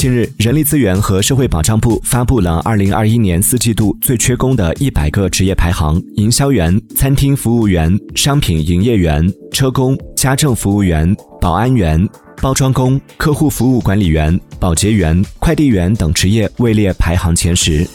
近日人力资源和社会保障部发布了二零二一年四季度最缺工的一百个职业排行营销员餐厅服务员商品营业员车工家政服务员保安员包装工客户服务管理员保洁员快递员等职业位列排行前十。